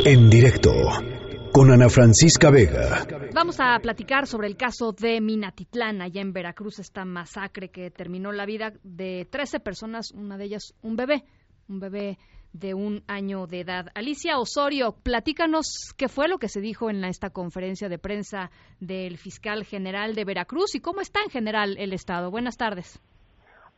En directo con Ana Francisca Vega. Vamos a platicar sobre el caso de Minatitlán, allá en Veracruz, esta masacre que terminó la vida de 13 personas, una de ellas un bebé, un bebé de un año de edad. Alicia Osorio, platícanos qué fue lo que se dijo en esta conferencia de prensa del fiscal general de Veracruz y cómo está en general el Estado. Buenas tardes.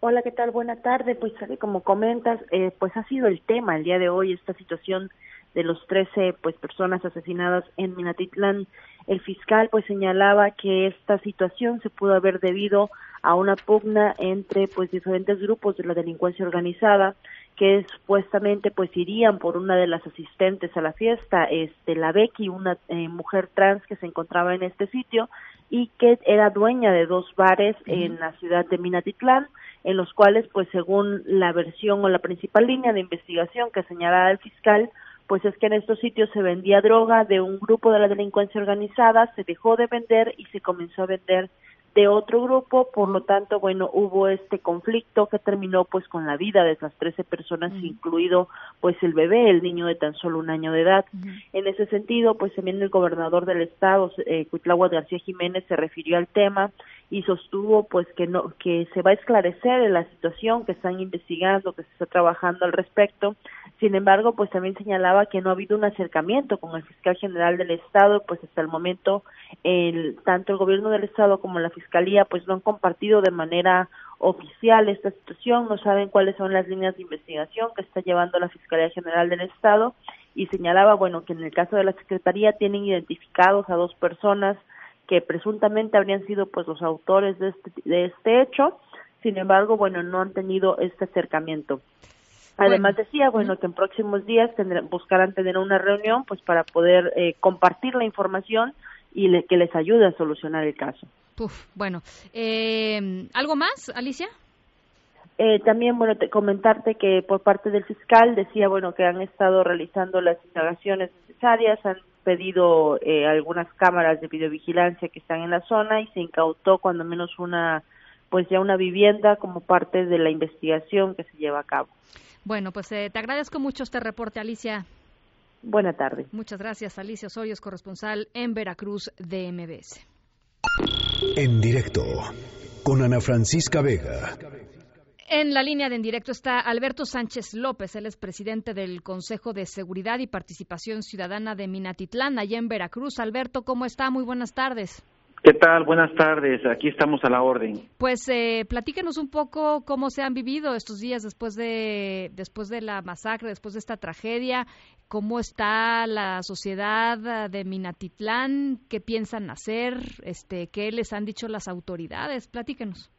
Hola, ¿qué tal? Buena tarde. Pues como comentas, eh, pues ha sido el tema el día de hoy esta situación de los 13 pues personas asesinadas en Minatitlán. El fiscal pues señalaba que esta situación se pudo haber debido a una pugna entre pues diferentes grupos de la delincuencia organizada que supuestamente pues irían por una de las asistentes a la fiesta, este la Becky, una eh, mujer trans que se encontraba en este sitio y que era dueña de dos bares en la ciudad de Minatitlán, en los cuales pues según la versión o la principal línea de investigación que señalaba el fiscal, pues es que en estos sitios se vendía droga de un grupo de la delincuencia organizada, se dejó de vender y se comenzó a vender de otro grupo, por lo tanto, bueno, hubo este conflicto que terminó pues con la vida de esas 13 personas, incluido pues el bebé, el niño de tan solo un año de edad. En ese sentido, pues también el gobernador del estado, eh, García Jiménez, se refirió al tema y sostuvo pues que no que se va a esclarecer la situación que están investigando que se está trabajando al respecto sin embargo pues también señalaba que no ha habido un acercamiento con el fiscal general del estado pues hasta el momento el tanto el gobierno del estado como la fiscalía pues no han compartido de manera oficial esta situación no saben cuáles son las líneas de investigación que está llevando la fiscalía general del estado y señalaba bueno que en el caso de la secretaría tienen identificados a dos personas que presuntamente habrían sido pues los autores de este, de este hecho, sin embargo, bueno, no han tenido este acercamiento. Además decía, bueno, que en próximos días tendrán, buscarán tener una reunión pues para poder eh, compartir la información y que les ayude a solucionar el caso. bueno, eh, ¿algo más, Alicia? Eh, también, bueno, te, comentarte que por parte del fiscal decía, bueno, que han estado realizando las indagaciones necesarias, han pedido eh, algunas cámaras de videovigilancia que están en la zona y se incautó cuando menos una, pues ya una vivienda como parte de la investigación que se lleva a cabo. Bueno, pues eh, te agradezco mucho este reporte, Alicia. Buena tarde. Muchas gracias, Alicia Osorio, corresponsal en Veracruz de MBS. En directo, con Ana Francisca Vega. En la línea de en directo está Alberto Sánchez López, él es presidente del Consejo de Seguridad y Participación Ciudadana de Minatitlán, allá en Veracruz. Alberto, ¿cómo está? Muy buenas tardes. ¿Qué tal? Buenas tardes. Aquí estamos a la orden. Pues eh, platíquenos un poco cómo se han vivido estos días después de después de la masacre, después de esta tragedia. ¿Cómo está la sociedad de Minatitlán? ¿Qué piensan hacer? Este, ¿Qué les han dicho las autoridades? Platíquenos.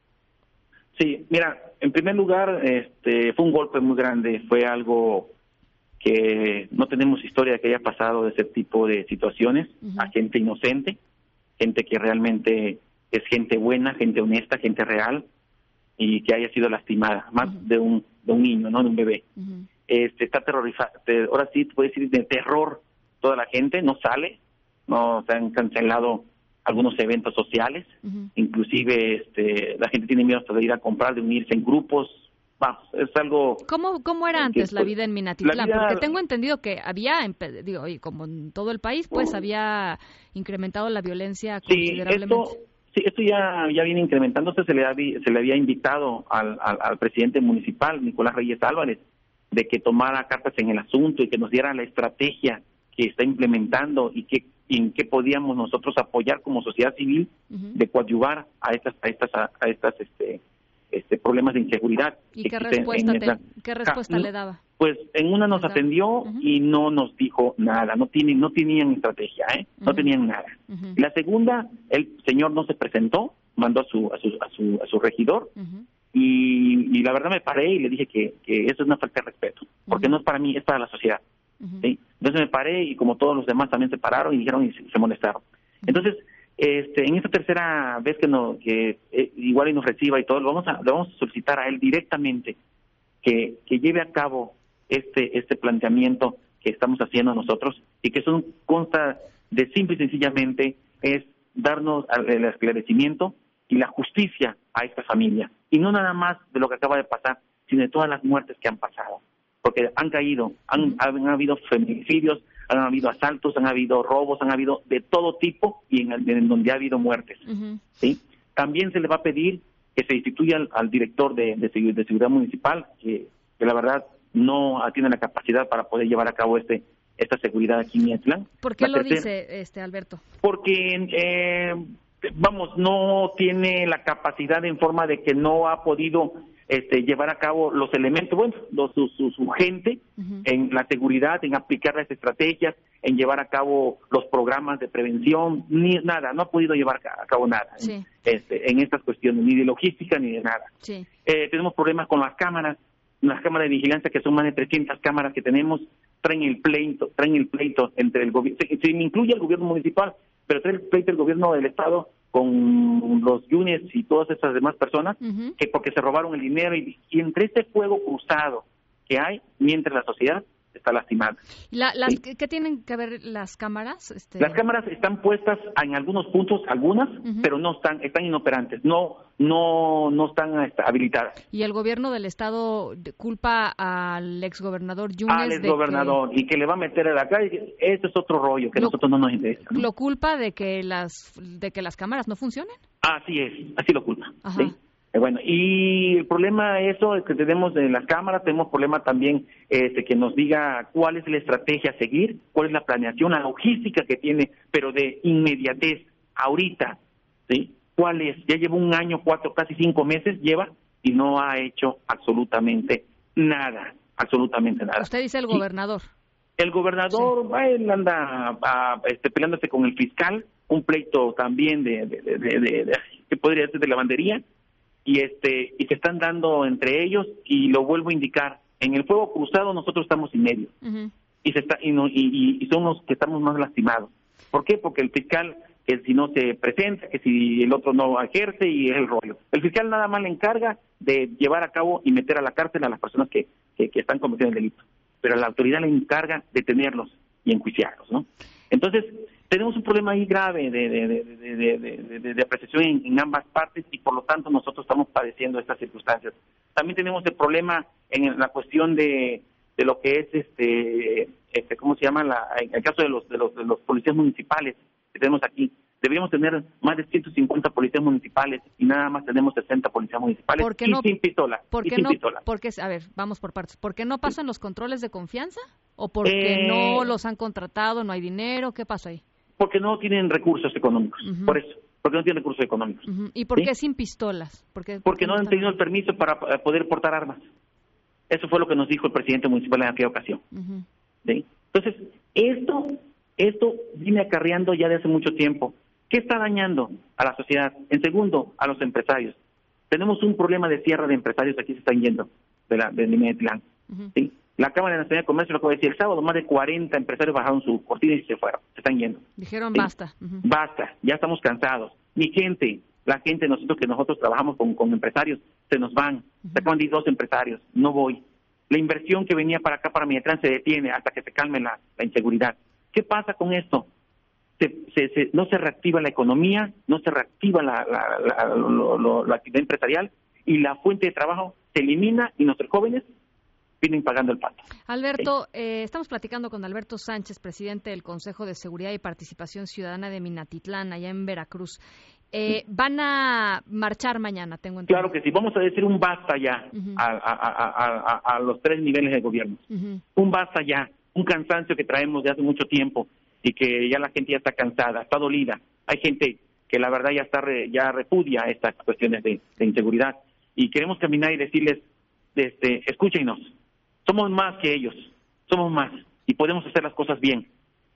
Sí, mira, en primer lugar, este, fue un golpe muy grande, fue algo que no tenemos historia de que haya pasado de ese tipo de situaciones a gente inocente, gente que realmente es gente buena, gente honesta, gente real y que haya sido lastimada, más de un de un niño, no de un bebé. Este está terrorizado, ahora sí puede decir de terror toda la gente, no sale, no se han cancelado algunos eventos sociales, inclusive este, la gente tiene miedo hasta de ir a comprar, de unirse en grupos, vamos, es algo... ¿Cómo, cómo era antes la vida en Minatitlán? Porque tengo entendido que había, digo, como en todo el país, pues oh. había incrementado la violencia considerablemente. Sí, esto, sí, esto ya, ya viene incrementándose, se le, había, se le había invitado al, al presidente municipal, Nicolás Reyes Álvarez, de que tomara cartas en el asunto y que nos diera la estrategia que está implementando y que en qué podíamos nosotros apoyar como sociedad civil de coadyuvar a estas a estas a, estas este este problemas de inseguridad. ¿Y qué respuesta, qué respuesta le daba? Pues en una nos atendió y no nos dijo nada, no tienen no tenían estrategia, ¿eh? no tenían nada. La segunda, el señor no se presentó, mandó a su a su a su, a su regidor y, y, la verdad me paré y le dije que, que eso es una falta de respeto, porque no es para mí, es para la sociedad. Entonces me paré y como todos los demás también se pararon y dijeron y se, molestaron. Entonces, este, en esta tercera vez que, no, que eh, igual y nos reciba y todo, lo vamos a, le vamos a solicitar a él directamente que, lleve a cabo este, este planteamiento que estamos haciendo nosotros y que son consta de simple y sencillamente es darnos el esclarecimiento y la justicia a esta familia. Y no nada más de lo que acaba de pasar, sino de todas las muertes que han pasado porque han caído, han, han habido feminicidios, han habido asaltos, han habido robos, han habido de todo tipo y en, donde ha habido muertes. ¿sí? También se le va a pedir que se instituya al, director de, de, seguridad municipal, que, la verdad no tiene la capacidad para poder llevar a cabo este esta seguridad aquí en Mietlán. ¿Por qué lo dice este Alberto? Porque eh, vamos, no tiene la capacidad en forma de que no ha podido este, llevar a cabo los elementos, bueno, su, su, gente en la seguridad, en aplicar las estrategias, en llevar a cabo los programas de prevención, ni nada, no ha podido llevar a cabo nada este, en estas cuestiones, ni de logística ni de nada. Eh, tenemos problemas con las cámaras, las cámaras de vigilancia, que son más de 300 cámaras que tenemos, traen el pleito, traen el pleito entre el gobierno, se, incluye el gobierno municipal, pero trae el pleito el gobierno del Estado con los units y todas esas demás personas, que porque se robaron el dinero y, y, entre este fuego cruzado que hay, mientras la sociedad está lastimada. las, ¿Qué tienen que ver las cámaras? Este... Las cámaras están puestas en algunos puntos, algunas, pero no están, están inoperantes, no, no, no están este, habilitadas. ¿Y el gobierno del estado culpa al exgobernador Yunes? Al exgobernador, y que le va a meter a la calle, ese es otro rollo que a nosotros no nos interesa. ¿Lo culpa de que las, de que las cámaras no funcionen? Así es, así lo culpa. ¿sí? Eh, bueno, y el problema eso es que tenemos en las cámaras, tenemos problema también este, que nos diga cuál es la estrategia a seguir, cuál es la planeación, la logística que tiene, pero de inmediatez, ahorita, ¿sí? ¿Cuál es? Ya lleva un año, cuatro, casi cinco meses lleva y no ha hecho absolutamente nada, absolutamente nada. Usted dice el gobernador. El gobernador, él anda este, peleándose con el fiscal, un pleito también de, de, de, de, que podría ser de lavandería, y este y se están dando entre ellos y lo vuelvo a indicar en el fuego cruzado nosotros estamos en medio. Y se está y, no, y, y, son los que estamos más lastimados. ¿por qué? porque el fiscal que si no se presenta que si el otro no ejerce y es el rollo. El fiscal nada más le encarga de llevar a cabo y meter a la cárcel a las personas que, que, que están cometiendo el delito. Pero la autoridad le encarga de tenerlos y enjuiciarlos ¿no? entonces tenemos un problema ahí grave de, de, de, apreciación en, ambas partes y por lo tanto nosotros estamos padeciendo estas circunstancias. También tenemos el problema en la cuestión de, de lo que es este, este ¿cómo se llama? La, en el caso de los, de los, de los policías municipales que tenemos aquí. Deberíamos tener más de 150 policías municipales y nada más tenemos 60 policías municipales ¿Por qué y sin pistola. ¿Por qué no? Porque, a ver, vamos por partes. ¿Por qué no pasan los controles de confianza? ¿O porque no eh, los han contratado, no hay dinero? ¿Qué pasa ahí? Porque no tienen recursos económicos, por eso, porque no tienen recursos económicos. ¿Y por qué sin pistolas? Porque, porque no han tenido el permiso para poder portar armas. Eso fue lo que nos dijo el presidente municipal en aquella ocasión. Entonces, esto, esto viene acarreando ya de hace mucho tiempo. ¿Qué está dañando a la sociedad? En segundo, a los empresarios. Tenemos un problema de cierre de empresarios aquí se están yendo de la de Mimetlán. ¿sí? La Cámara Nacional de Comercio lo acaba de decir el sábado, más de 40 empresarios bajaron su cortina y se fueron, se están yendo. Dijeron basta. Basta, ya estamos cansados. Mi gente, la gente, nosotros que nosotros trabajamos con, con empresarios, se nos van. Se acaban de dos empresarios, no voy. La inversión que venía para acá, para Miatrán, se detiene hasta que se calme la, inseguridad. ¿Qué pasa con esto? Se, no se reactiva la economía, no se reactiva la, la actividad empresarial y la fuente de trabajo se elimina y nuestros jóvenes vienen pagando el pato. Alberto, eh, estamos platicando con Alberto Sánchez, presidente del Consejo de Seguridad y Participación Ciudadana de Minatitlán, allá en Veracruz. Eh, van a marchar mañana, tengo entendido. Claro que sí, vamos a decir un basta ya a, los tres niveles de gobierno. Un basta ya, un cansancio que traemos de hace mucho tiempo y que ya la gente ya está cansada, está dolida. Hay gente que la verdad ya está ya repudia estas cuestiones de, inseguridad y queremos caminar y decirles, este, escúchenos, somos más que ellos, somos más y podemos hacer las cosas bien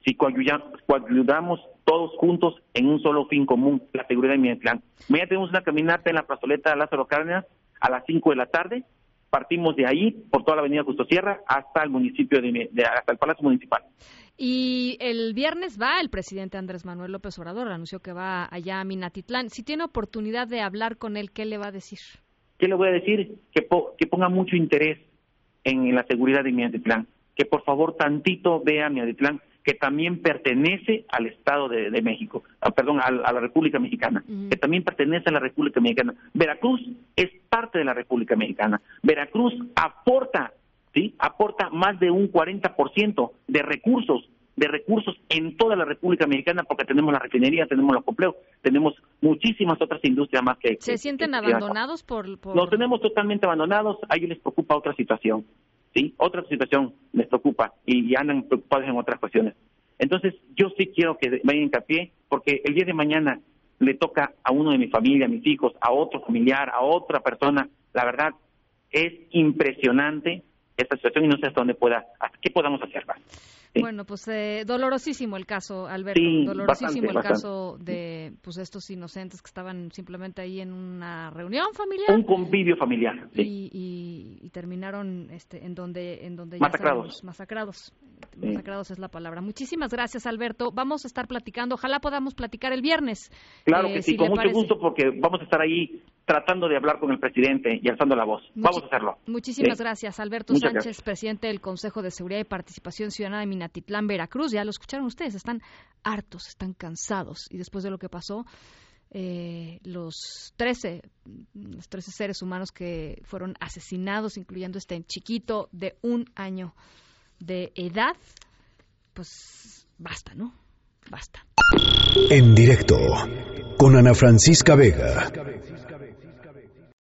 si coayudamos todos juntos en un solo fin común, la seguridad de Miatlán. Mañana tenemos una caminata en la plazoleta Lázaro Cárdenas a las 5 de la tarde. Partimos de ahí, por toda la avenida Justo Sierra, hasta el municipio, de, hasta el Palacio Municipal. Y el viernes va el presidente Andrés Manuel López Obrador, anunció que va allá a Minatitlán. Si tiene oportunidad de hablar con él, ¿qué le va a decir? ¿Qué le voy a decir? Que, que ponga mucho interés en la seguridad de Miatitlán, que por favor tantito vea Miatitlán, que también pertenece al Estado de, México, ah, perdón, a, la República Mexicana, que también pertenece a la República Mexicana. Veracruz es parte de la República Mexicana. Veracruz aporta ¿sí? Aporta más de un 40% de recursos de recursos en toda la República Mexicana porque tenemos la refinería, tenemos los complejos, tenemos muchísimas otras industrias más que... ¿Se sienten abandonados por, por...? Los tenemos totalmente abandonados, a ellos les preocupa otra situación, ¿sí? Otra situación les preocupa y, andan preocupados en otras cuestiones. Entonces, yo sí quiero que vayan hincapié porque el día de mañana le toca a uno de mi familia, a mis hijos, a otro familiar, a otra persona, la verdad es impresionante esta situación y no sé hasta dónde pueda, hasta qué podamos hacer Bueno, pues eh, dolorosísimo el caso, Alberto, dolorosísimo el caso de pues estos inocentes que estaban simplemente ahí en una reunión familiar. Un convivio familiar. Y, y, terminaron este, en donde en donde masacrados. masacrados. Masacrados es la palabra. Muchísimas gracias, Alberto. Vamos a estar platicando, ojalá podamos platicar el viernes. Claro que eh, sí, con mucho gusto porque vamos a estar ahí tratando de hablar con el presidente y alzando la voz. Vamos a hacerlo. Muchísimas gracias, Alberto Sánchez, presidente del Consejo de Seguridad y Participación Ciudadana de Minatitlán, Veracruz. Ya lo escucharon ustedes, están hartos, están cansados. Y después de lo que pasó, eh, los 13, los 13 seres humanos que fueron asesinados, incluyendo este chiquito de un año de edad, pues basta, ¿no? Basta. En directo con Ana Francisca Vega.